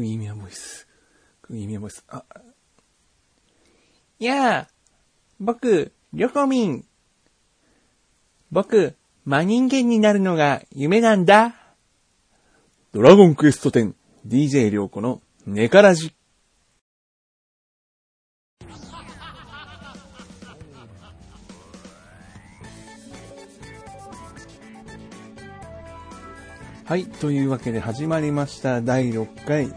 クギミアボイス。クギミアボイス。あ、やあ、僕、りょこみん。僕、真人間になるのが夢なんだ。ドラゴンクエスト10、DJ のネカラジ。はい。というわけで始まりました。第6回、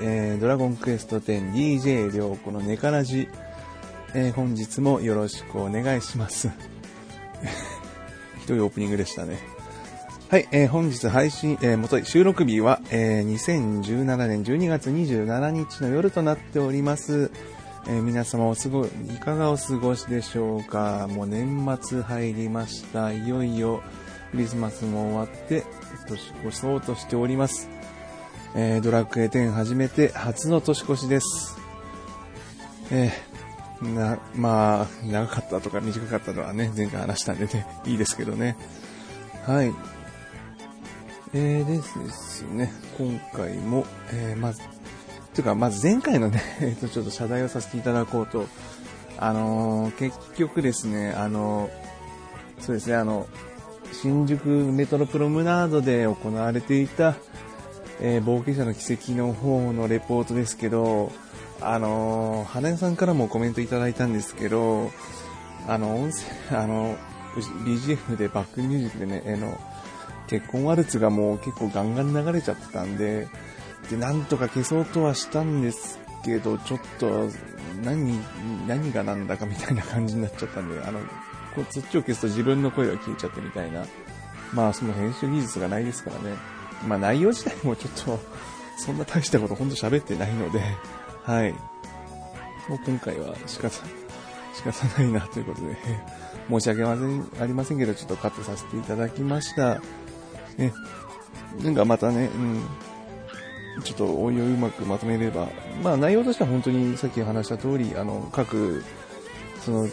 えー、ドラゴンクエスト 10DJ りょうこのネカラジ。えー、本日もよろしくお願いします。ひどいオープニングでしたね。はい。えー、本日配信、えー、元い収録日は、えー、2017年12月27日の夜となっております。えー、皆様おすごい、いかがお過ごしでしょうかもう年末入りました。いよいよクリスマスも終わって、年越そうとしております。えー、ドラクエ10始めて初の年越しです。えー、な、まあ、長かったとか短かったのはね、前回話したんでね、いいですけどね。はい。えー、ですね、今回も、えー、まず、というか、まず前回のね、えっと、ちょっと謝罪をさせていただこうと、あのー結局ですね、あのーそうですね、あの、新宿メトロプロムナードで行われていた、えー冒険者の奇跡の方のレポートですけど、あのー花屋さんからもコメントいただいたんですけど、あの、音声、あの、BGM でバックミュージックでね、あの、結婚ワルツがもう結構ガンガン流れちゃってたんで、で、なんとか消そうとはしたんですけど、ちょっと、何、何がなんだかみたいな感じになっちゃったんで、あの、こそっちを消すと自分の声が消えちゃってみたいな。まあ、その編集技術がないですからね。まあ、内容自体もちょっと、そんな大したことほんと喋ってないので、はい。もう今回は仕方、仕方ないなということで、申し訳ません、ありませんけど、ちょっとカットさせていただきました。ね。なんかまたね、うん。ちょっとおいおいうまくまとめれば、まあ内容としては本当にさっき話した通り、あの、各、その、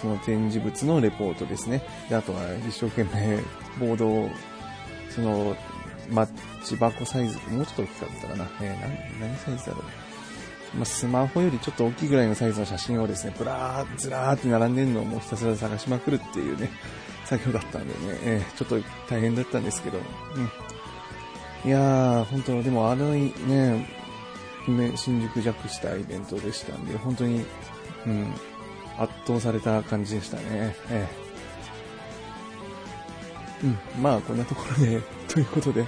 その展示物のレポートですね。で、あとは一生懸命ボードを、その、マッチ箱サイズ、もうちょっと大きかったかな。えー、何、サイズだろう。まあ、スマホよりちょっと大きいぐらいのサイズの写真をですね、ブラー、ずらーって並んでるのをもうひたすら探しまくるっていうね、作業だったんでね、えーちょっと大変だったんですけど、うん。いやー、本当でもあのね、ね、新宿弱したイベントでしたんで、本当に、うん、圧倒された感じでしたね。ええうん、まあ、こんなところで、ということで、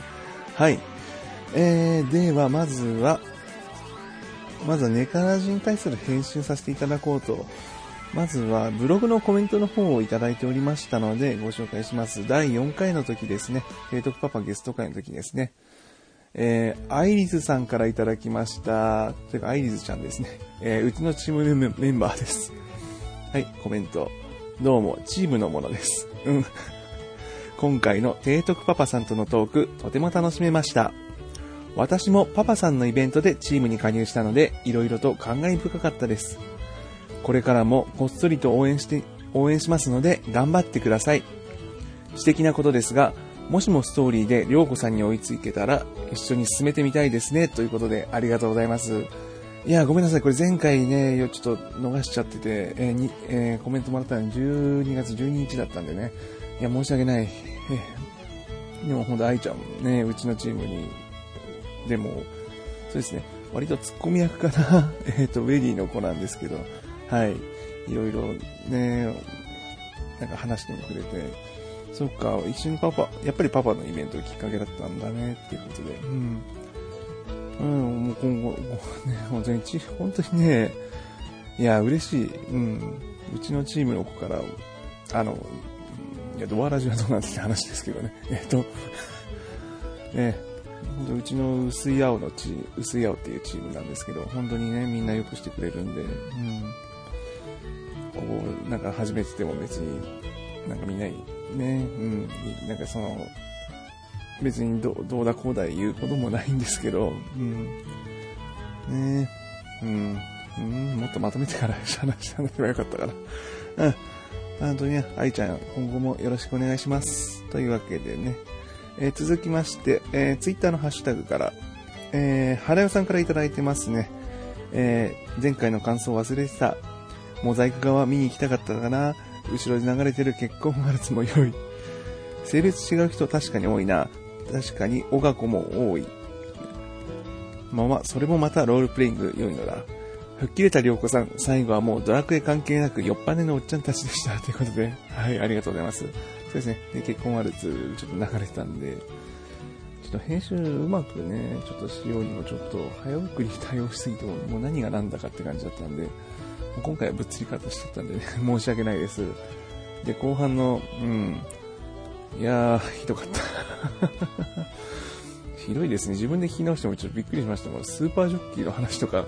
はい。えー、では、まずは、まずはネカラジに対する返信させていただこうと、まずはブログのコメントの方をいただいておりましたのでご紹介します。第4回の時ですね、提督パパゲスト会の時ですね、えー、アイリズさんからいただきました。というか、アイリズちゃんですね。えー、うちのチームメンバーです。はい、コメント。どうも、チームのものです。うん。今回の提督パパさんとのトーク、とても楽しめました。私もパパさんのイベントでチームに加入したので、いろいろと感慨深かったです。これからもこっそりと応援して、応援しますので、頑張ってください。私的なことですが、もしもストーリーでりょうこさんに追いついけたら、一緒に進めてみたいですね。ということで、ありがとうございます。いや、ごめんなさい。これ前回ね、ちょっと逃しちゃってて、えーに、えーコメントもらったの12月12日だったんでね。いや、申し訳ない。でもほんと、愛ちゃんもね、うちのチームに、でも、そうですね、割とツッコミ役かな。えっと、ウェディの子なんですけど、はい。いろいろね、なんか話してもくれて、そっか、一緒にパパ、やっぱりパパのイベントがきっかけだったんだね、っていうことで。うん。うん、もう今後、もね、本当に、本当にね、いや、嬉しい。うん。うちのチームの子から、あの、いや、ドアラジはどうなんて話ですけどね。えっと、ね、本当うちの薄い青のチーム、薄い青っていうチームなんですけど、本当にね、みんなよくしてくれるんで、うん。こう、なんか初めてでも別に、なんかみんなに、ね、うん、なんかその、別にどうどうだこうだ言うこともないんですけど、うん。ねうん。うん、もっとまとめてから話し話せばよかったかな。うん。本当にね、愛ちゃん、今後もよろしくお願いします。というわけでね、えー続きまして、えー、ツイッターのハッシュタグから、えー、原代さんからいただいてますね。えー、前回の感想忘れてた。モザイク側見に行きたかったかな。後ろで流れてる結婚ワルツも良い。性別違う人確かに多いな。確かに、小学子も多い。まあまあ、それもまたロールプレイング良いのだ。吹っ切れた涼子さん、最後はもうドラクエ関係なく酔っぱねのおっちゃんたちでした。ということで、はい、ありがとうございます。そうですね。で、結婚ワルツ、ちょっと流れてたんで、ちょっと編集うまくね、ちょっとしようにもちょっと早送りに対応しすぎても、もう何が何だかって感じだったんで、今回はぶっつりカットしちゃったんでね、申し訳ないです。で、後半の、うん、いやー、ひどかった。ひどいですね。自分で聞き直してもちょっとびっくりしました。もスーパージョッキーの話とか、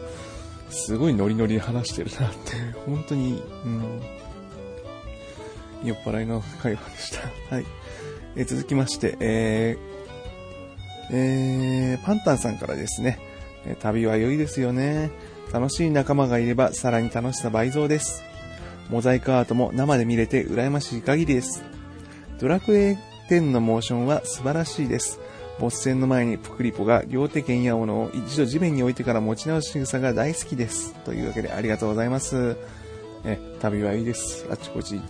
すごいノリノリで話してるなって、本当に、うん、酔っ払いの会話でした。はい。え続きまして、えー、えー、パンタンさんからですね、旅は良いですよね。楽しい仲間がいればさらに楽しさ倍増です。モザイクアートも生で見れて羨ましい限りです。ドラクエ10のモーションは素晴らしいです。ボス戦の前にプクリポが両手剣や斧を一度地面に置いてから持ち直す仕草が大好きです。というわけでありがとうございます。え、旅はいいです。あちこち行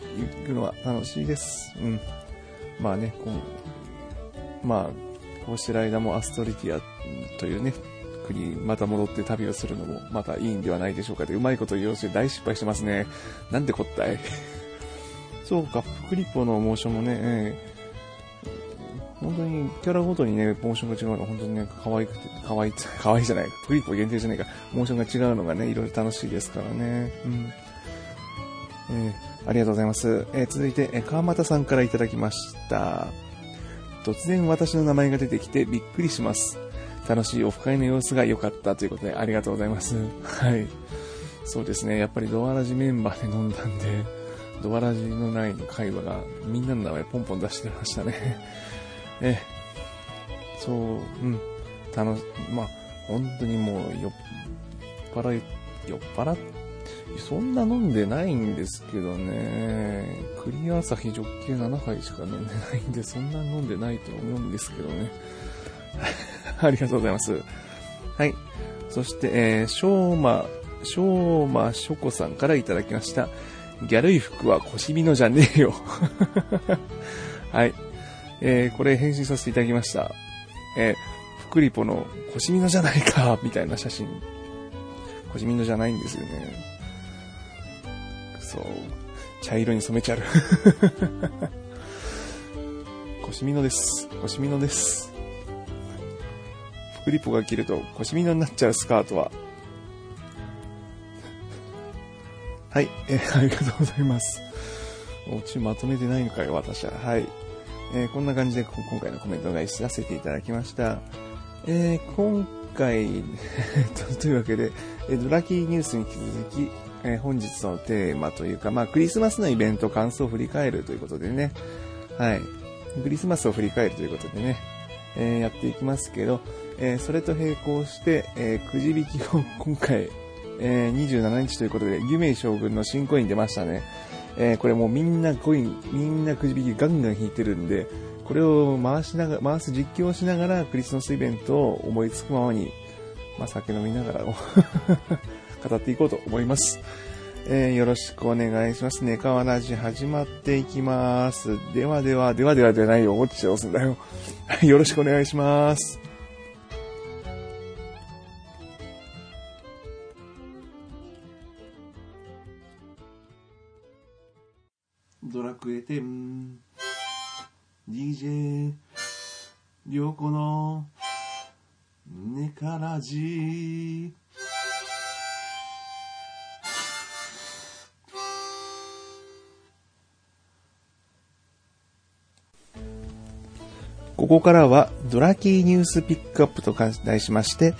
くのは楽しいです。うん。まあね、こう、まあ、こうしてる間もアストリティアというね、国また戻って旅をするのもまたいいんではないでしょうかで、うまいこと言おうして大失敗してますね。なんでこったい？そうか、プクリポのモーションもね、えー本当にキャラごとにね、モーションが違うのは本当にね、可愛くて、可愛い、可愛いじゃないか。プリコ限定じゃないか。モーションが違うのがね、いろいろ楽しいですからね。うん。えー、ありがとうございます。えー、続いて、えー、川又さんからいただきました。突然私の名前が出てきてびっくりします。楽しいオフ会の様子が良かったということで、ありがとうございます。はい。そうですね、やっぱりドアラジメンバーで飲んだんで、ドアラジのない会話がみんなの名前ポンポン出してましたね。ええ、そう、うん、楽し、まあ、本当にもう酔っ払い、酔っ払っそんな飲んでないんですけどね、クリア朝日ジョッキ7杯しか飲んでないんで、そんな飲んでないと思うんですけどね。ありがとうございます。はい。そして、えー、しょうま、しょうましょこさんからいただきました。ギャルい服は腰みのじゃねえよ。はい。えー、これ返信させていただきました。えー、フクリポの腰みのじゃないか、みたいな写真。腰みのじゃないんですよね。そう。茶色に染めちゃう。腰みのです。腰みのです。フクリポが着ると腰みのになっちゃうスカートは。はい、えー、ありがとうございます。おうちまとめてないのかよ、私は。はい。えー、こんな感じで今回のコメント返しさせていただきました。えー、今回 というわけで、えー、ドラキーニュースに引き続き、えー、本日のテーマというか、まあ、クリスマスのイベント感想を振り返るということでね、はい。クリスマスを振り返るということでね、えー、やっていきますけど、えー、それと並行して、えー、くじ引きを今回、えー、27日ということで、ユメイ将軍の新コイン出ましたね。えー、これもうみんなコイン、みんなくじ引きガンガン引いてるんで、これを回しながら、回す実況をしながらクリスマスイベントを思いつくままに、まあ、酒飲みながら 語っていこうと思います。えー、よろしくお願いします。ネカワラジ始まっていきます。ではでは、ではではではないよ。落ちて押すんだよ。よろしくお願いします。ラクエ10 DJ りょうこのネカラジここからはドラキーニュースピックアップと題しまして、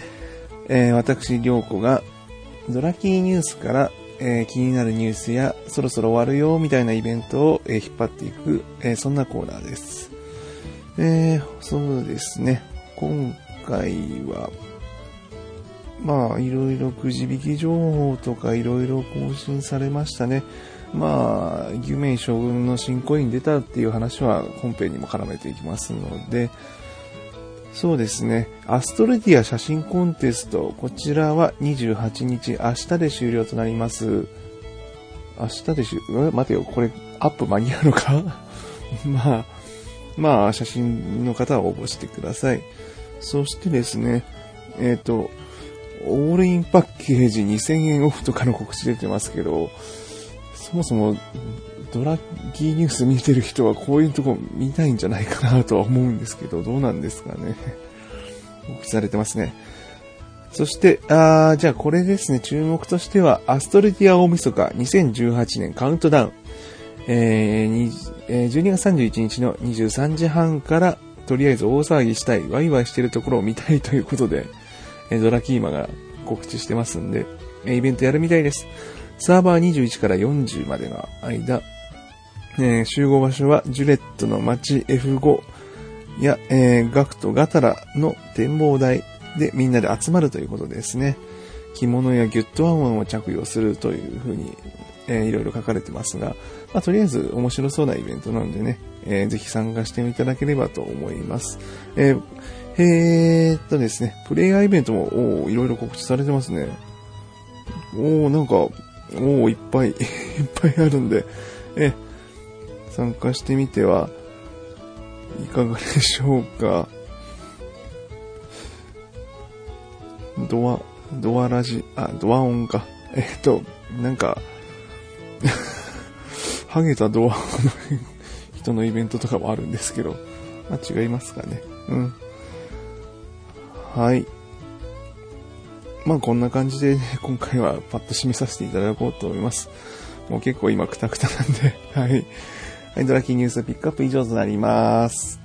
えー、私、りょうこがドラキーニュースからえー、気になるニュースやそろそろ終わるよみたいなイベントを、えー、引っ張っていく、えー、そんなコーナーです。えそうですね。今回は、まあ、いろいろくじ引き情報とかいろいろ更新されましたね。まあ、ユメイ将軍の新コイン出たっていう話は本編にも絡めていきますので、そうですね。アストルディア写真コンテスト。こちらは28日、明日で終了となります。明日で終了、待てよ、これ、アップ間に合うのか？まあ、まあ、写真の方は応募してください。そしてですね、えっ、ー、と、オールインパッケージ2000円オフとかの告知出てますけど、そもそもドラッギーニュース見てる人はこういうとこ見たいんじゃないかなとは思うんですけど、どうなんですかね。告知されてますね。そして、あじゃあこれですね、注目としては、アストルティア大晦日2018年カウントダウン。えー、12月31日の23時半から、とりあえず大騒ぎしたい、ワイワイしてるところを見たいということで、えドラキーマが告知してますんで、イベントやるみたいです。サーバー21から40までの間、えー、集合場所はジュレットの街 F5 や、えー、ガクとガタラの展望台でみんなで集まるということですね。着物やギュットワンワンを着用するというふうに、えー、いろいろ書かれてますが、まあ、とりあえず面白そうなイベントなのでね、えー、ぜひ参加していただければと思います。えー、えー、っとですね、プレイヤーイベントも、おいろいろ告知されてますね。おー、なんか、おー、いっぱい いっぱいあるんで、え参加してみてはいかがでしょうか。ドア、ドアラジ、あ、ドア音か。えっと、なんか ハゲたドアの人のイベントとかもあるんですけど、まあ、違いますかね。うん。はい。まあこんな感じで、ね、今回はパッと締めさせていただこうと思います。もう結構今クタクタなんで、はい。はい、ドラキーニュースピックアップ以上となります。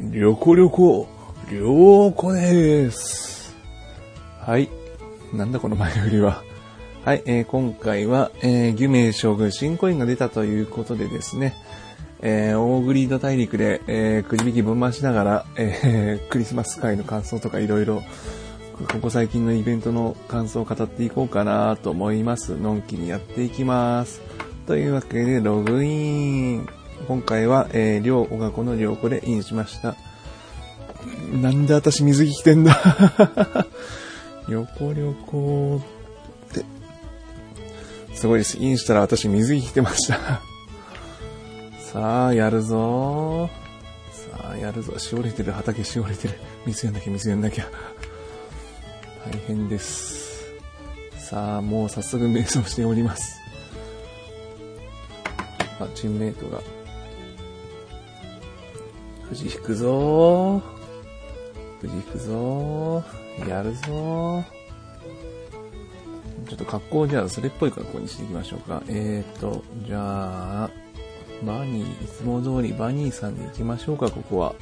りょこりょこ、りょうこです。はい。なんだこの前振りは。はい、えー、今回は、えー、義名将軍新コインが出たということでですね、えー、オーグリード大陸で、えー、くじ引き分回しながら、えー、クリスマス会の感想とかいろいろ、ここ最近のイベントの感想を語っていこうかなと思います。のんきにやっていきます。というわけで、ログイン。今回は、えー、りょう、おがこのりょうこでインしました。なんで私水着着てんだ？横旅行って。すごいです。インしたら私水着着てましたさあ、やるぞさあ、やるぞ。しおれてる、畑しおれてる。水やんなきゃ、水やんなきゃ。大変です。さあ、もう早速瞑想しております。あ、チームメイトが。富士引くぞ富士引くぞやるぞちょっと格好じゃあそれっぽい格好にしていきましょうか。えーと、じゃあ、バニー、いつも通りバニーさんで行きましょうか、ここは。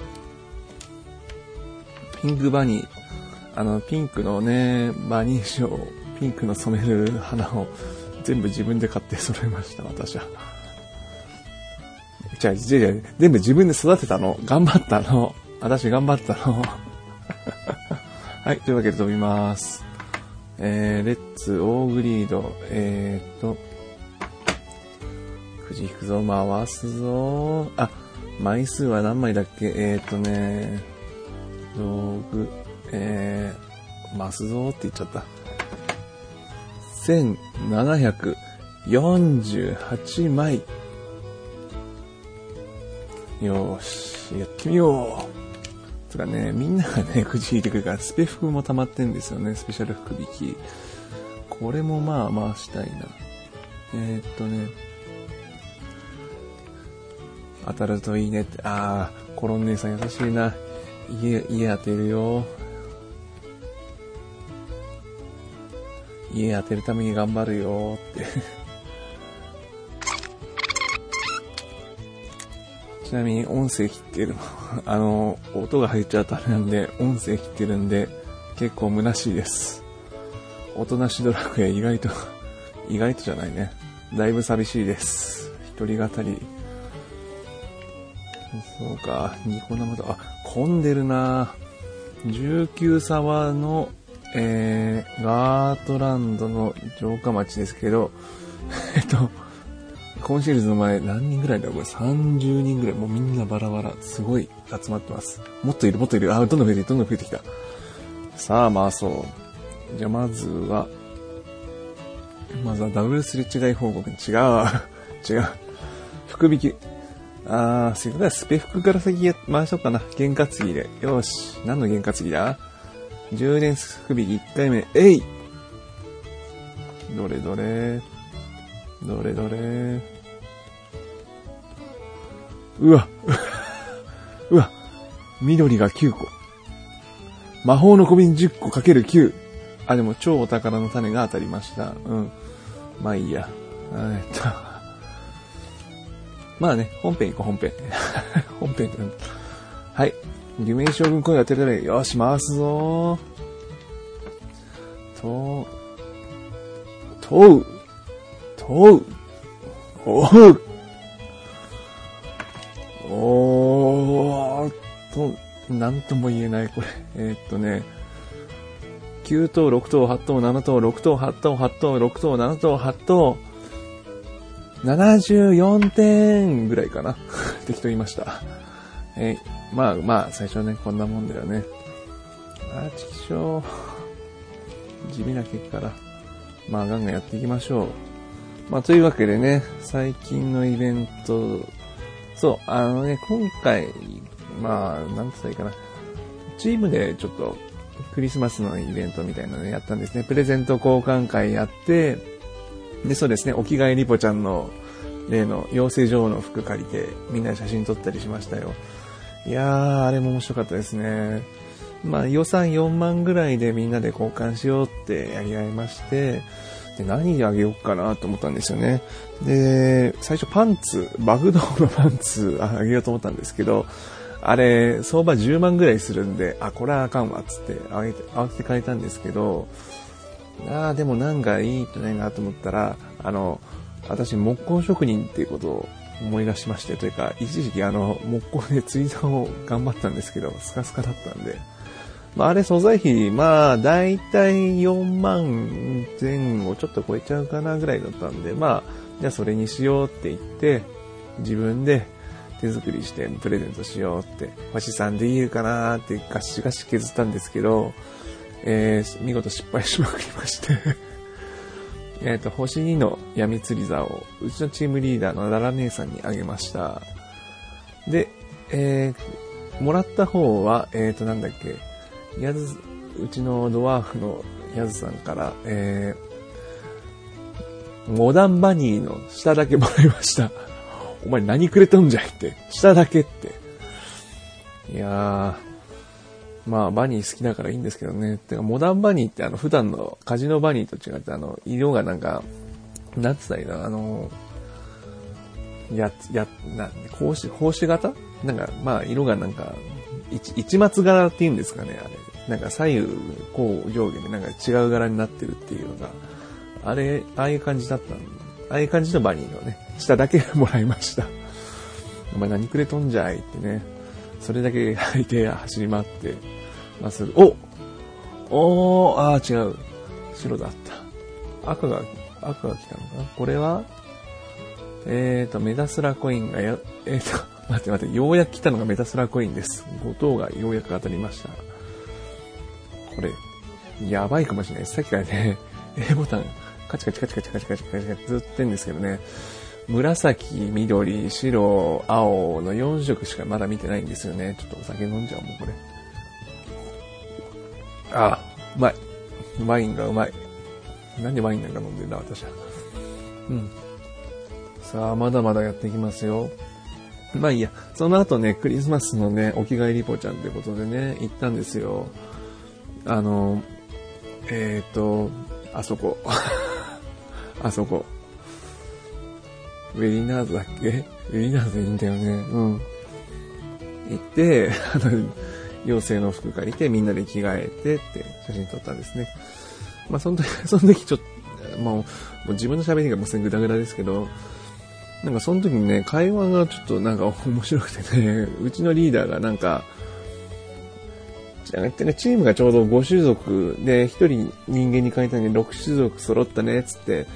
ピンクバニー。あの、ピンクのね、バニーショー、ピンクの染める花を全部自分で買って揃えました、私は。じゃあ、じゃあ、全部自分で育てたの？頑張ったの？私頑張ったの？はい、というわけで飛びます。えー、レッツ、オーグリード、えーと、くじ引くぞ、回すぞ。あ、枚数は何枚だっけ？えー、っとね、道具、えー、回すぞって言っちゃった。1748枚。よーし、やってみよう。つかね、みんながね、くじ引いてくるから、スペ服も溜まってんですよね、スペシャル福引き。これもまあ回したいな。えー、っとね、当たるといいねって。ああ、コロン姉さん優しいな。家、家当てるよ。家当てるために頑張るよって ちなみに音声切ってる。あの、音が入っちゃうとあれなんで、音声切ってるんで、結構虚しいです。おとなしドラクエ意外と意外とじゃないね。だいぶ寂しいです。一人語り。そうか、ニコ生と、あ、混んでるな19沢の、えー、ガートランドの城下町ですけど、えっと、今シーズンの前何人ぐらいだこれ30人ぐらい。もうみんなバラバラ。すごい集まってます。もっといる、もっといる。あ、どんどん増えて、どんどん増えてきた。さあ、回そう。じゃまずは、まずはダブルすれ違い報告。違う。違う。福引き。あー、せっかくスペ服から先や回しようかな。験担ぎで。よし。何の験担ぎだ？充電福引き1回目。えいどれどれ？どれどれ？うわ うわ緑が9個。魔法の小瓶10個かける9。あ、でも超お宝の種が当たりました。うん。まあいいや。えっと。まあね、本編行こう、本編。本編はい。夢将軍声当てられる。よし、回すぞと、とう。とう。おう。おーっと、なんとも言えない、これ。えー、っとね、9等、6等、8等、7等、6等、8等、8等、6等、7等、8等、74点ぐらいかな。適当言いました。えー、まあまあ、最初はね、こんなもんだよね。あ、ちきしょう。地味な結果だ。まあ、ガンガンやっていきましょう。まあ、というわけでね、最近のイベント、そう、あのね、今回、まあ、なんつったらいいかな。チームでちょっと、クリスマスのイベントみたいなのやったんですね。プレゼント交換会やって、で、そうですね、お着替えリポちゃんの例の養成所の服借りて、みんなで写真撮ったりしましたよ。いやー、あれも面白かったですね。まあ予算4万ぐらいでみんなで交換しようってやり合いまして、で、何あげようかなと思ったんですよね。で、最初パンツ、バグドーのパンツあげようと思ったんですけど、あれ、相場10万ぐらいするんで、あ、これはあかんわ、つって、あげて、慌てて変えたんですけど、ああ、でもなんかいいとないなと思ったら、あの、私、木工職人っていうことを思い出しまして、というか、一時期あの、木工で釣り竿を頑張ったんですけど、スカスカだったんで、まあ、あれ素材費、まあ、だいたい4万前後ちょっと超えちゃうかなぐらいだったんで、まあ、じゃあそれにしようって言って、自分で手作りしてプレゼントしようって、星さんでいいかなってガシガシ削ったんですけど、えー、見事失敗しまくりまして えっと、星2の闇釣り座を、うちのチームリーダーのララ姉さんにあげました。で、えー、もらった方は、えっ、ー、と、なんだっけ、やず、うちのドワーフのやずさんから、えー、モダンバニーの下だけもらいました。お前何くれとんじゃいって。下だけって。いやー、まあ、バニー好きだからいいんですけどね。てか、モダンバニーってあの、普段のカジノバニーと違って、あの、色がなんか、なんつったらいいの？あの、や、や、な、格子、格子型？なんか、まあ、色がなんか、一、一松柄って言うんですかね、あれ。なんか左右、こう上下でなんか違う柄になってるっていうのが、あれ、ああいう感じだったんああいう感じのバニーのね、下だけもらいました。お前何くれとんじゃいってね、それだけ履いて走り回って、まあ、する。おおー、ああ、違う。白だった。赤が、赤が来たのかな？これは、えーと、メダスラコインがや、えーと、待って待って、ようやく来たのがメタスラコインです。5等がようやく当たりました。これ、やばいかもしれないです。さっきからね、A ボタン、カチカチカチカチカチカチカチカチカチずっとってんですけどね、紫、緑、白、青の4色しかまだ見てないんですよね。ちょっとお酒飲んじゃう、もうこれ。あ、うまい。ワインがうまい。なんでワインなんか飲んでんだ、私は。うん。さあ、まだまだやっていきますよ。まあいいや、その後ね、クリスマスのね、お着替えリポちゃんってことでね、行ったんですよ。あの、えっ、ー、と、あそこ。あそこ。ウェリナーズだっけ？ウェリナーズでいいんだよね。うん。行って、あの、妖精の服借りてみんなで着替えてって写真撮ったんですね。まあその時、その時ちょっと、まあ、もう自分の喋りがもうすぐグダグダですけど、なんかその時にね、会話がちょっとなんか 面白くてね、うちのリーダーがなんか、じゃなくてねチームがちょうど5種族で、1人人間に変えたのに6種族揃ったね、つって、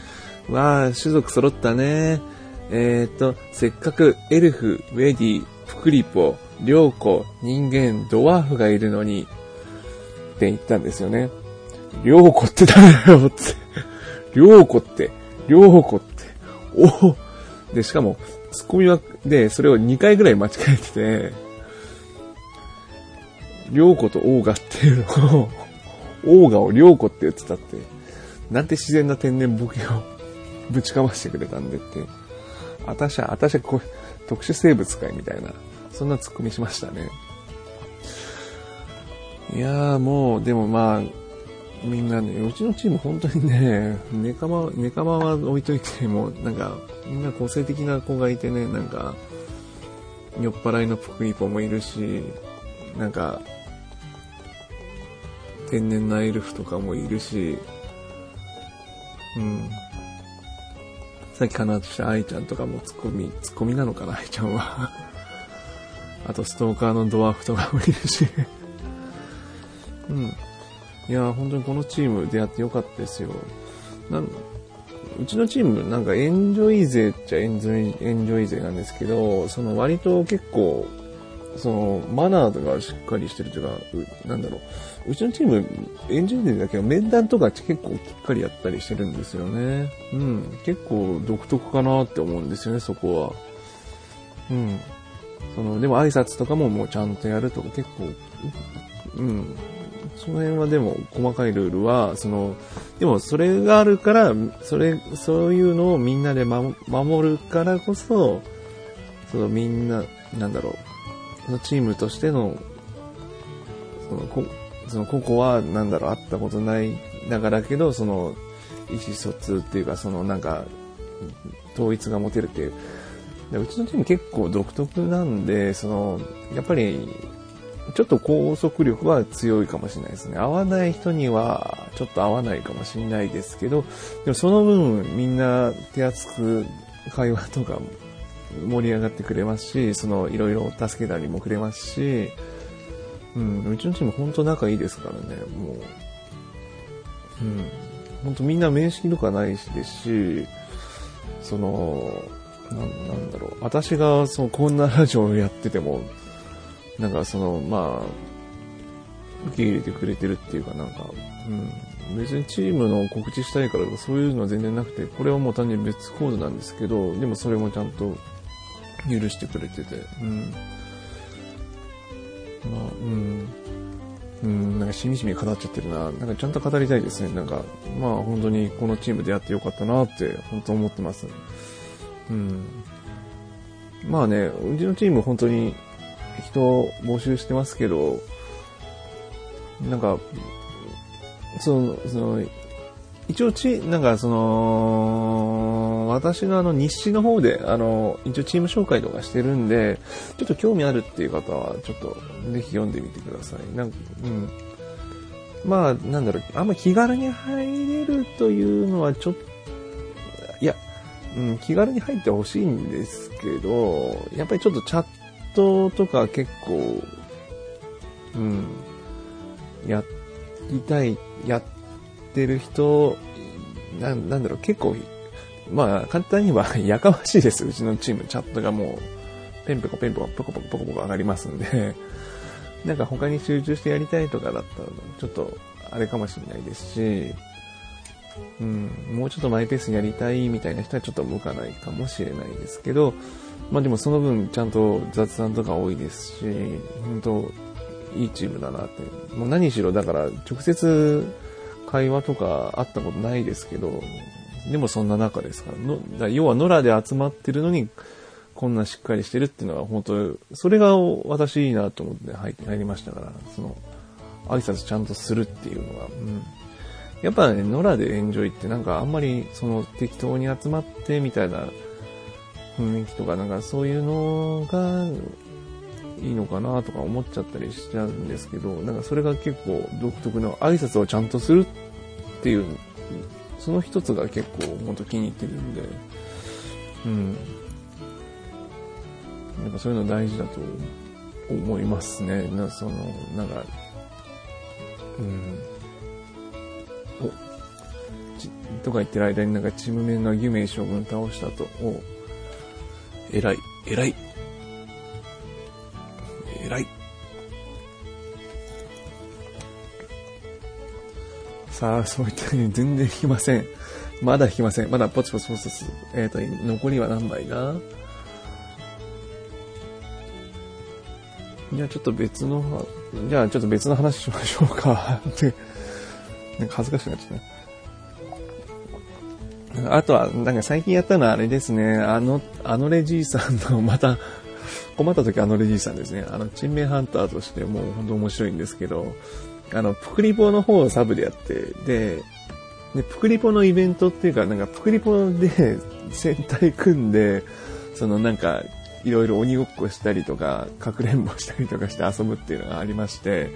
わあ、種族揃ったね。えっ、と、せっかくエルフ、ウェディ、プクリポ、リョウコ、人間、ドワーフがいるのに、って言ったんですよね。りょうこって誰だよって。りょうこって、りょうこって、おで、しかも、ツッコミは、で、それを2回ぐらい間違えてて、りょうことオーガっていうのを、オーガをりょうこって言ってたって、なんて自然な天然ボケをぶちかましてくれたんでって、あたしゃ、あたしゃ、こう、特殊生物界みたいな、そんなツッコミしましたね。いやーもう、でもまあ、みんなね、うちのチーム本当にね、ネカマ、ネカマは置いといても、なんか、みんな個性的な子がいてね、なんか、酔っ払いのプクリポもいるし、なんか、天然なエルフとかもいるし、うん。さっき話した愛ちゃんとかもツッコミ、ツッコミなのかな、愛ちゃんは。あと、ストーカーのドワーフとかもいるし。うん。いや本当にこのチーム出会ってよかったですよ。なんうちのチームなんかエンジョイ勢っちゃエンジョイ、エンジョイ勢なんですけど、その割と結構、そのマナーがしっかりしてるというか、うなんだろう。うちのチーム、エンジョイ勢だけど面談とか結構きっかりやったりしてるんですよね。うん。結構独特かなって思うんですよね、そこは。うん。その、でも挨拶とかももうちゃんとやるとか結構、うん。その辺はでも細かいルールは、その、でもそれがあるから、それ、そういうのをみんなで守るからこそ、そのみんな、なんだろう、のチームとしての、その、こその個々は、なんだろう、会ったことないながらけど、その、意思疎通っていうか、そのなんか、統一が持てるっていう。でうちのチーム結構独特なんで、その、やっぱり、ちょっと拘束力は強いかもしれないですね。合わない人にはちょっと合わないかもしれないですけど、でもその分みんな手厚く会話とか盛り上がってくれますし、そのいろいろ助けたりもくれますし、うん、うちのチーム本当仲いいですからね、もう。うん。本当みんな面識とかないしですし、その、なんだろう、私がそのこんなラジオをやってても、なんかその、まあ、受け入れてくれてるっていうかなんか、うん、別にチームの告知したいからとかそういうのは全然なくて、これはもう単純に別コードなんですけど、でもそれもちゃんと許してくれてて、うん。まあ、うん。うん、なんかしみじみ語っちゃってるな。なんかちゃんと語りたいですね。なんか、まあ本当にこのチームでやってよかったなって、本当思ってます。うん。まあね、うちのチーム本当に人を募集してますけど、なんか、その、その、一応ち、なんかその、私のあの日誌の方で、あの、一応チーム紹介とかしてるんで、ちょっと興味あるっていう方は、ちょっとぜひ読んでみてください。なんか、うん。まあ、なんだろう、あんま気軽に入れるというのはちょっと、いや、うん、気軽に入ってほしいんですけど、やっぱりちょっとチャットとか結構、うん、やりたい、やってる人、ななんだろう、結構、まあ、簡単には やかましいです。うちのチーム、チャットがもう、ペンペコペンペコ、ポコポコポコポコ上がりますんでなんか他に集中してやりたいとかだったら、ちょっと、あれかもしれないですし、うん、もうちょっとマイペースにやりたいみたいな人はちょっと向かないかもしれないですけど、まあでもその分ちゃんと雑談とか多いですし、本当いいチームだなって。もう何しろだから直接会話とかあったことないですけど、でもそんな中ですから。のだ要は野良で集まってるのに、こんなしっかりしてるっていうのは本当、それが私いいなと思って入入りましたから、その、挨拶ちゃんとするっていうのは、うん。やっぱね、野良でエンジョイってなんかあんまりその適当に集まってみたいな雰囲気とか、なんかそういうのがいいのかなとか思っちゃったりしちゃうんですけど、なんかそれが結構独特の挨拶をちゃんとするっていう、その一つが結構ほんと気に入ってるんで、うん。やっぱそういうの大事だと思いますね。なその、なんか、うん。お、ち、とか言ってる間になんかチームメンがユメイ将軍倒したと。お偉い、偉い。偉い。さあ、そういったように全然引きません。まだ引きません。まだポチポチポチポチ。えっ、ー、と、残りは何枚だ？じゃあちょっと別の、じゃあちょっと別の話しましょうか。って、なんか恥ずかしくなっちゃった。あとは、なんか最近やったのはあれですね。あの、あのレジーさんの、また、困った時あのレジーさんですね。あの、珍名ハンターとしてもう本当面白いんですけど、あの、プクリポの方をサブでやって、で、で、プクリポのイベントっていうか、なんかプクリポで 戦隊組んで、そのなんか、いろいろ鬼ごっこしたりとか、かくれんぼしたりとかして遊ぶっていうのがありまして、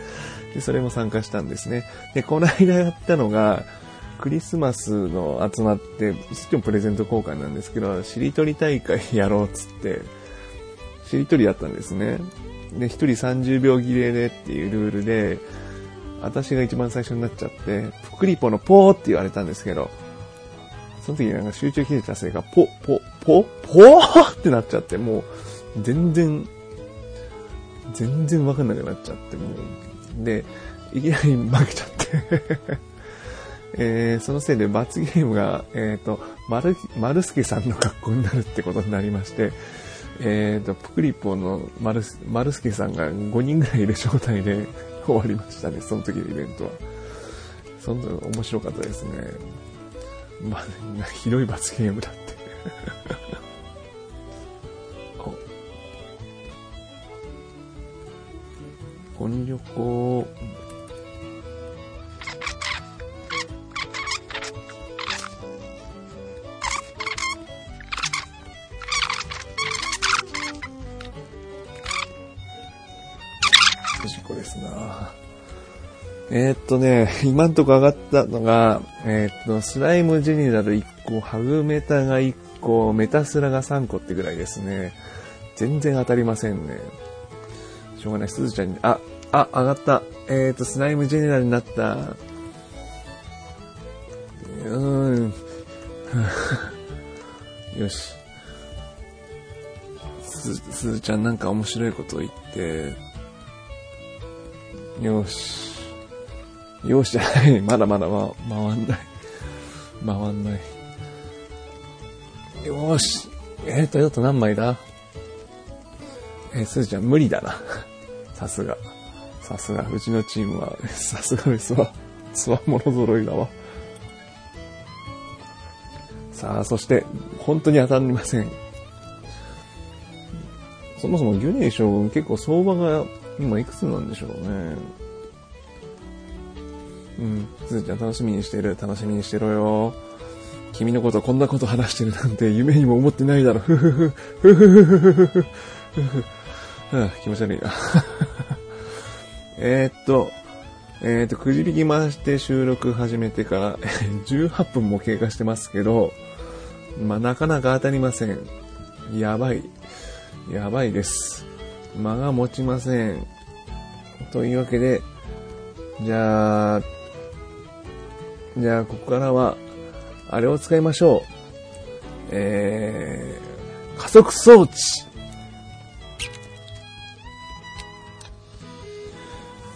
で、それも参加したんですね。で、この間やったのが、クリスマスの集まって、いつもプレゼント交換なんですけど、しりとり大会やろうっつって、しりとりやったんですね。で、1人30秒切れでっていうルールで、私が一番最初になっちゃって、プクリポのポーって言われたんですけど、その時なんか集中切れたせいか、ポ、ポ、ポ、ポー？ってなっちゃって、もう、全然、全然わかんなくなっちゃって、もう。で、いきなり負けちゃって えー、そのせいで罰ゲームが、えっ、ー、と、マル、マルスケさんの格好になるってことになりまして、えっ、ー、と、プクリポのマルス、マルスケさんが5人ぐらいいる状態で終わりましたね、その時のイベントは。そんな面白かったですね。まあ、ひどい罰ゲームだって 本旅行、えー、っとね、今んとこ上がったのが、えー、っと、スライムジェネラル1個、ハグメタが1個、メタスラが3個ってぐらいですね。全然当たりませんね。しょうがない。すずちゃんに、あ、あ、上がった。えー、っと、スライムジェネラルになった。うーん。よし。す、すずちゃんなんか面白いこと言って。よし。よしじゃない。まだまだ、ま、回んない。回んない。よし。えっ、ー、と、あと何枚だ？えー、すずちゃん無理だな。さすが。さすが。うちのチームは、さすがですわ。つわもの揃いだわ。さあ、そして、本当に当たりません。そもそもギュネイ将軍結構相場が今いくつなんでしょうね。うん。すずちゃん楽しみにしてる。楽しみにしてろよ。君のことこんなこと話してるなんて夢にも思ってないだろ。ふふふ。ふふふふふふ。気持ち悪いな。えっと、えっ、と、くじ引き回して収録始めてから 18分も経過してますけど、まあ、なかなか当たりません。やばい。やばいです。間が持ちません。というわけで、じゃあ、じゃあ、ここからは、あれを使いましょう。えー、加速装置。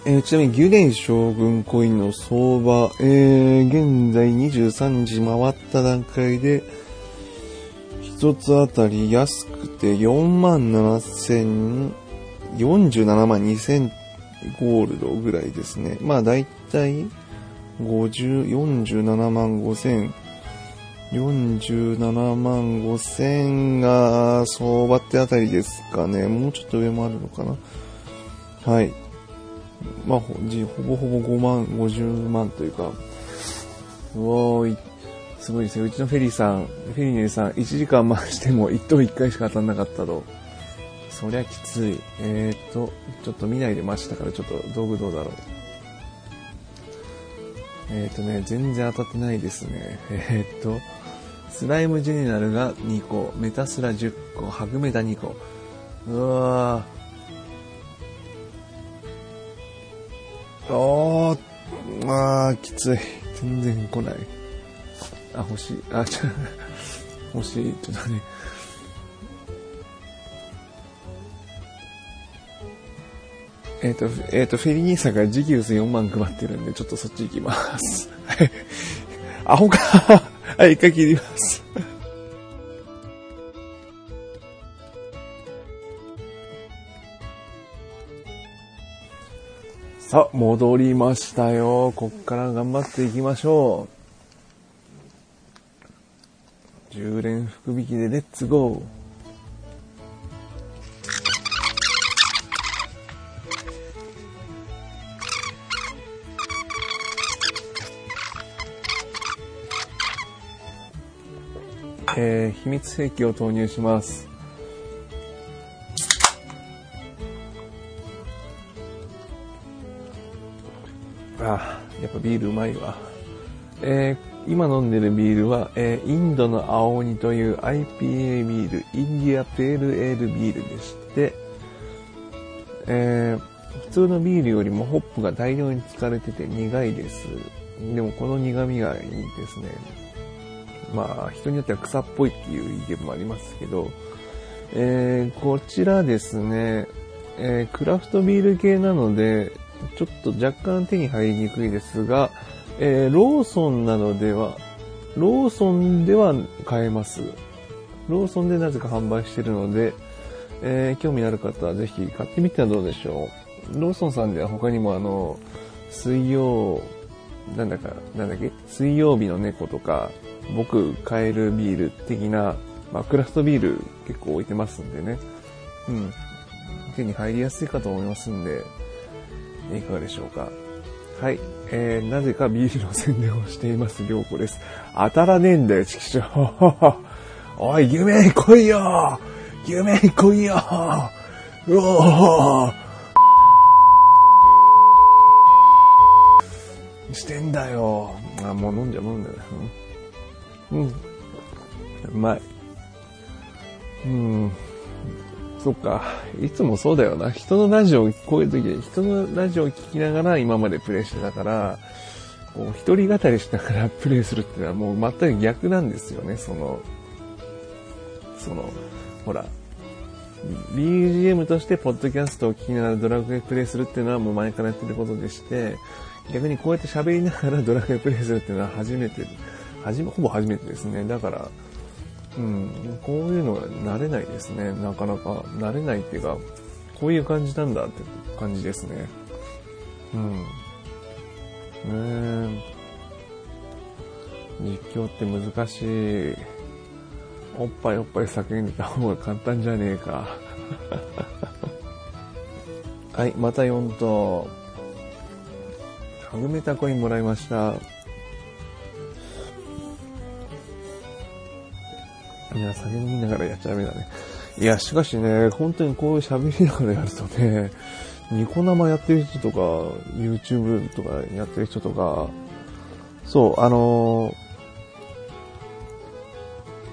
えー、ちなみに、ギュレン将軍コインの相場、えー、現在23時回った段階で、一つあたり安くて4万7千、47万2千ゴールドぐらいですね。まあ、だいたい、50、47万5千、47万5千が相場ってあたりですかね。もうちょっと上もあるのかな。はい。まあ、ほぼほぼ5万、50万というか、うわーすごいですね。うちのフェリーさん、フェリーネさん、1時間回しても1等1回しか当たんなかったと。そりゃきつい。えーと、ちょっと見ないで待ちたからちょっと道具どうだろう。えっ、ー、とね、全然当たってないですね。えっ、ー、と、スライムジェネラルが2個、メタスラ10個、ハグメタ2個。うわー。おー、あ、きつい。全然来ない。あ、欲しい。あ、ちょ、欲しい。ちょっとね。えっ、ー、と、えっ、ー、と、フェリニーサがジギウス4万配ってるんで、ちょっとそっち行きます。はい。アホか。はい、一回切ります。さあ、戻りましたよ。こっから頑張っていきましょう。10連福引きでレッツゴー。えー、秘密兵器を投入します。あやっぱビールうまいわ。えー、今飲んでるビールは、えー、インドの青鬼という IPA ビール、インディアペールエールビールでして、えー、普通のビールよりもホップが大量に使われてて苦いです。でもこの苦味がいいですね。まあ、人によっては草っぽいっていう意見もありますけど、えー、こちらですね、えー、クラフトビール系なので、ちょっと若干手に入りにくいですが、えー、ローソンなどでは、ローソンでは買えます。ローソンでなぜか販売してるので、えー、興味のある方はぜひ買ってみてはどうでしょう。ローソンさんでは他にもあの、水曜、なんだか、なんだっけ、水曜日の猫とか、僕買えるビール的な、まあ、クラフトビール結構置いてますんでね。うん。手に入りやすいかと思いますんで、いかがでしょうか。はい。えー、なぜかビールの宣伝をしています、りょうこです。当たらねえんだよ、チキショおい、夢来いよ夢来いようおしてんだよ。あ、もう飲んじゃう飲んだよ。う。うまい。うん。そっか。いつもそうだよな。人のラジオ、こういう時で人のラジオを聞きながら今までプレイしてたから、こう、一人語りしながら プレイするっていうのはもう全く逆なんですよね。その、その、ほら、BGM としてポッドキャストを聞きながらドラクエプレイするっていうのはもう前からやってることでして、逆にこうやって喋りながらドラクエプレイするっていうのは初めてはじめ、ほぼ初めてですね。だから、うん、こういうのは慣れないですね。なかなか慣れないっていうか、こういう感じなんだって感じですね。うん。ね実況って難しい。おっぱいおっぱい叫んでた方が簡単じゃねえか。はい、また4頭。ハグメタコインもらいました。いや、酒飲みながらやっちゃダメだね。いや、しかしね、本当にこう喋りながらやるとね、ニコ生やってる人とか、YouTube とかやってる人とか、そう、あのー、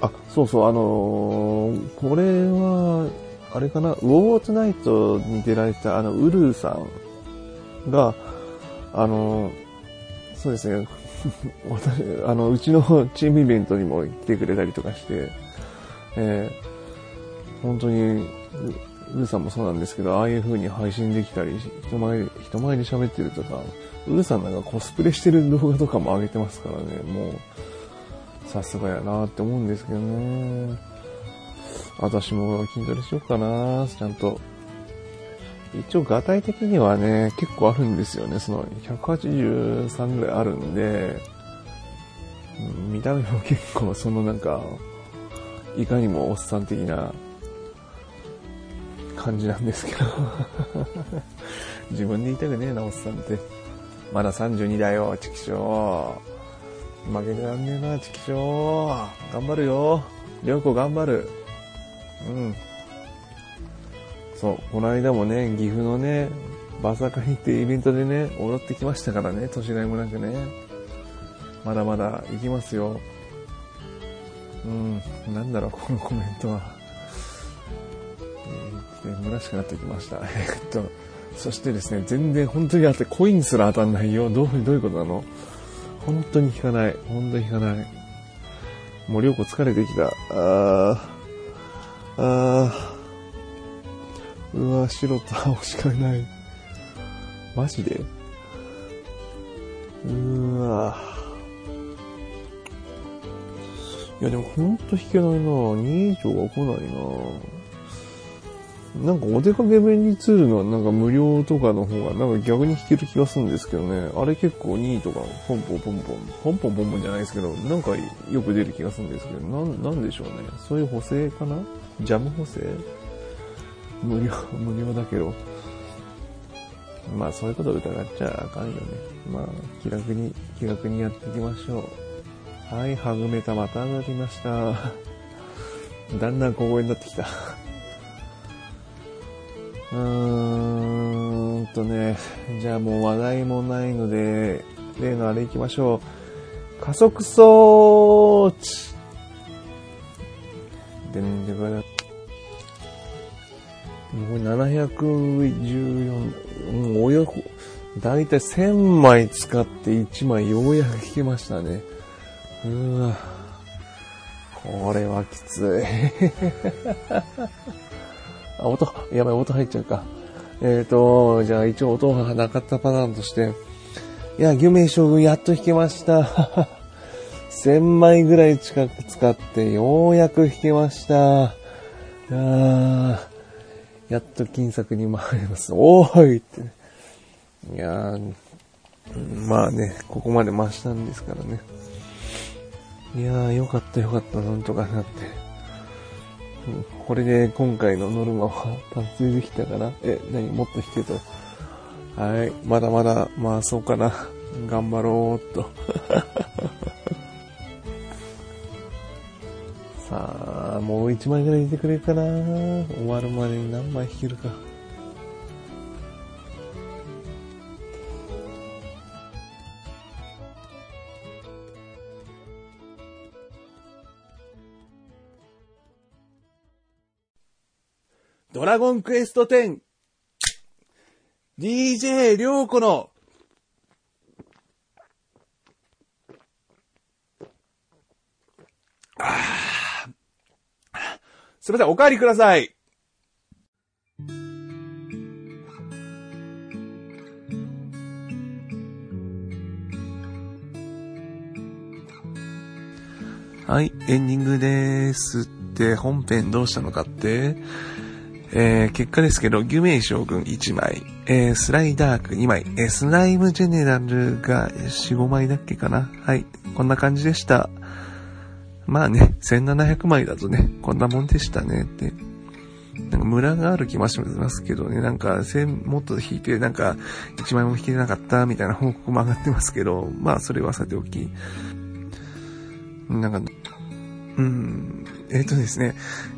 あ、そうそう、あのー、これは、あれかな、ウォーツナイトに出られた、あの、ウルーさんが、あのー、そうですね、私、あの、うちのチームイベントにも来てくれたりとかして、えー、本当に、ウーさんもそうなんですけど、ああいう風に配信できたり、人前で、人前に喋ってるとか、ウーさんなんかコスプレしてる動画とかも上げてますからね、もう、さすがやなって思うんですけどね。私も筋トレしようかなちゃんと。一応、画体的にはね、結構あるんですよね。その、183ぐらいあるんで、見た目も結構、そのなんか、いかにもおっさん的な感じなんですけど 自分で言いたくねえな、おっさんって。まだ32だよ、チキショー。負けてらんねえな、チキショー。頑張るよ。りょうこ頑張る。うん。そう、この間もね、岐阜のね、バサカに行ってイベントでね、踊ってきましたからね、年がいもなくね。まだまだ行きますよ。うん、なんだろう、このコメントは。えー、虚しくなってきました。えっと、そしてですね、全然本当にあってコインすら当たんないよ。どう、どういうことなの？本当に引かない。本当に引かない。もう、りょうこ疲れてきた。あー。あー。うわ、白と青しかない。マジで？うーわいやでもほんと引けないな2以上は来ないななんかお出かけ便利ツールのなんか無料とかの方がなんか逆に弾ける気がするんですけどね。あれ結構2位とかポンポンポンポン、ポンポンポンポンじゃないですけど、なんかよく出る気がするんですけど、なん、なんでしょうね。そういう補正かな？ジャム補正？無料、無料だけど。まあそういうこと疑っちゃあかんよね。まあ気楽に、気楽にやっていきましょう。はい、はぐめたまた上がりました。だんだん小声になってきた。うーんとね、じゃあもう話題もないので、例のあれ行きましょう。加速装置でんでからもう714、もう、およ、だいたい1000枚使って1枚ようやく引けましたね。うわこれはきつい。あ、音、やばい、音入っちゃうか。えっ、ー、と、じゃあ一応音がなかったパターンとして、いや、魚名将軍やっと引けました。1000枚ぐらい近く使ってようやく引けました。あーやっと金策に回ります。おーいって。いや、まあね、ここまで増したんですからね。いやー、よかったよかった、なんとかなって。これで今回のノルマは達成できたかな？え、何？もっと引けと。はい、まだまだ回そうかな。頑張ろうっと。さあ、もう1枚ぐらい入れてくれるかな？終わるまでに何枚引けるか。ドラゴンクエスト 10DJ りょうこのすみません、お帰りください。はい、エンディングです。って本編どうしたのかって、えー、結果ですけど、ギュメイ将軍1枚、えー、スライダーク2枚、えー、スライムジェネラルが4、5枚だっけかな。はい、こんな感じでした。まあね、1700枚だとね、こんなもんでしたねって。なんかムラがある気もしますけどね、なんか1000もっと引いて、なんか1枚も引けなかったみたいな報告も上がってますけど、まあそれはさておき。なんか、うん、えっ、ー、とですね、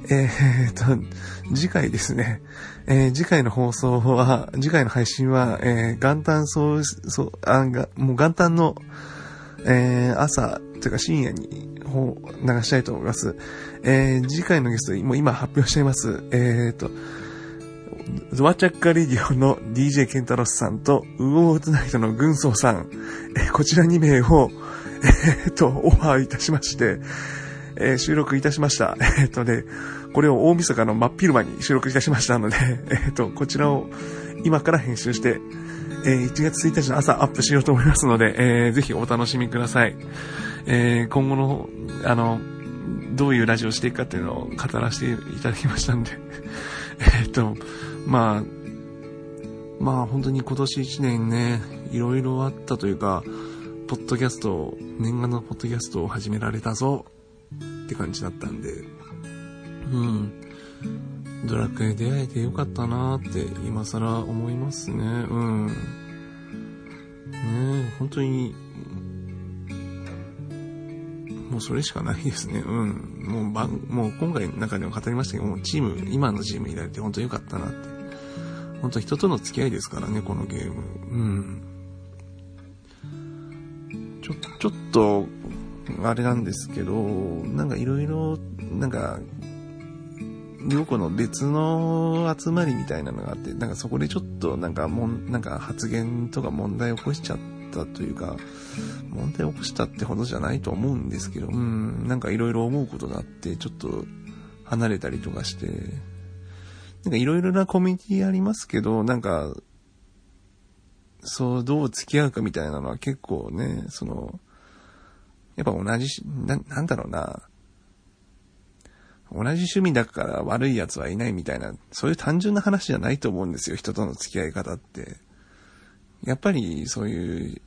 えっ、ー、と、次回ですね、えー、次回の放送は、次回の配信は、え元旦そう、そう、あが、もう元旦の、え朝、というか深夜に方流したいと思います。え、次回のゲスト、もう今発表しちゃいます。えーと、ゾワチャッカレディオの DJ ケンタロスさんと、ウオーズナイトの軍曹さん、え、こちら2名を、えーと、オファーいたしまして、えー、収録いたしました。えっ、ー、とね、これを大晦日の真っ昼間に収録いたしましたので、えっ、ー、と、こちらを今から編集して、えー、1月1日の朝アップしようと思いますので、えー、ぜひお楽しみください。えー、今後の、あの、どういうラジオをしていくかっていうのを語らせていただきましたんで えっと、まあ、まあ本当に今年1年ね、いろいろあったというか、ポッドキャスト、念願のポッドキャストを始められたぞって感じだったんで、うん。ドラクエ出会えてよかったなーって今更思いますね。うん。ね本当にもうそれしかないですね。うん。もう番、もう今回の中でも語りましたけど、もうチーム、今のチームいられて本当良かったなって。本当人との付き合いですからね、このゲーム。うん。ちょ、ちょっと、あれなんですけど、なんかいろいろ、なんか、良子の別の集まりみたいなのがあって、なんかそこでちょっとなんかもん、なんか発言とか問題起こしちゃったというか、問題起こしたってほどじゃないと思うんですけど、うん、なんかいろいろ思うことがあって、ちょっと離れたりとかして、なんかいろいろなコミュニティありますけど、なんか、そう、どう付き合うかみたいなのは結構ね、その、やっぱ同じし、な、なんだろうな、同じ趣味だから悪い奴はいないみたいな、そういう単純な話じゃないと思うんですよ、人との付き合い方って。やっぱりそういう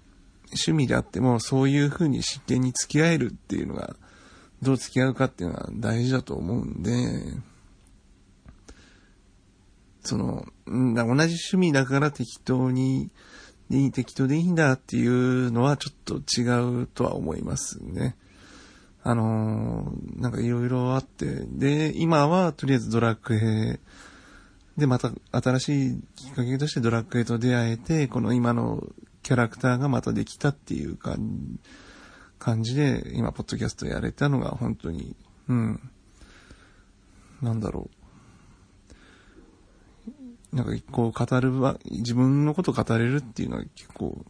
趣味であっても、そういう風に真剣に付き合えるっていうのが、どう付き合うかっていうのは大事だと思うんで、その、同じ趣味だから適当に、適当でいいんだっていうのはちょっと違うとは思いますね。あのー、なんかいろいろあって、で、今はとりあえずドラッグヘで、また新しいきっかけとしてドラッグヘと出会えて、この今のキャラクターがまたできたっていうか、感じで、今、ポッドキャストやれたのが本当に、うん、なんだろう。なんか、こう、語るは、自分のこと語れるっていうのは結構、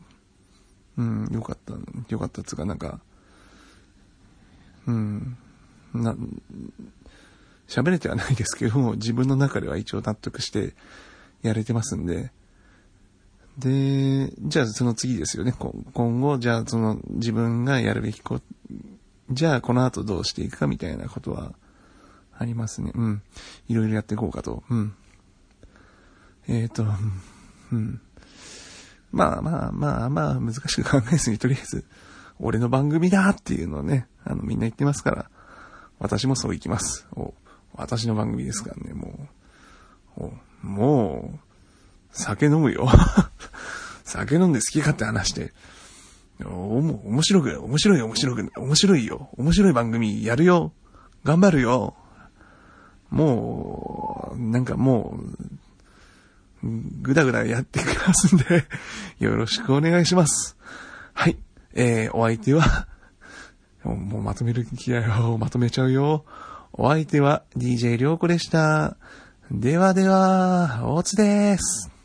うん、よかった、よかったっつうか、なんか、うん。な、喋れてはないですけども、自分の中では一応納得してやれてますんで、で、じゃあその次ですよね。今後、じゃあその自分がやるべきこと、じゃあこの後どうしていくかみたいなことはありますね。うん。いろいろやっていこうかと。うん。えっ、ー、と、うん。まあまあまあまあ難しく考えずにとりあえず、俺の番組だっていうのをね、あの、みんな言ってますから、私もそう行きます。お私の番組ですからね、もう。おもう、酒飲むよ。酒飲んで好き勝手話して。おも面白く、面白い、面白く、面白いよ。面白い番組やるよ。頑張るよ。もう、なんかもう、ぐだぐだやってきますんで、よろしくお願いします。はい。えー、お相手は、もうまとめる気合を。まとめちゃうよ。お相手は DJ りょうこでした。ではでは、おつです。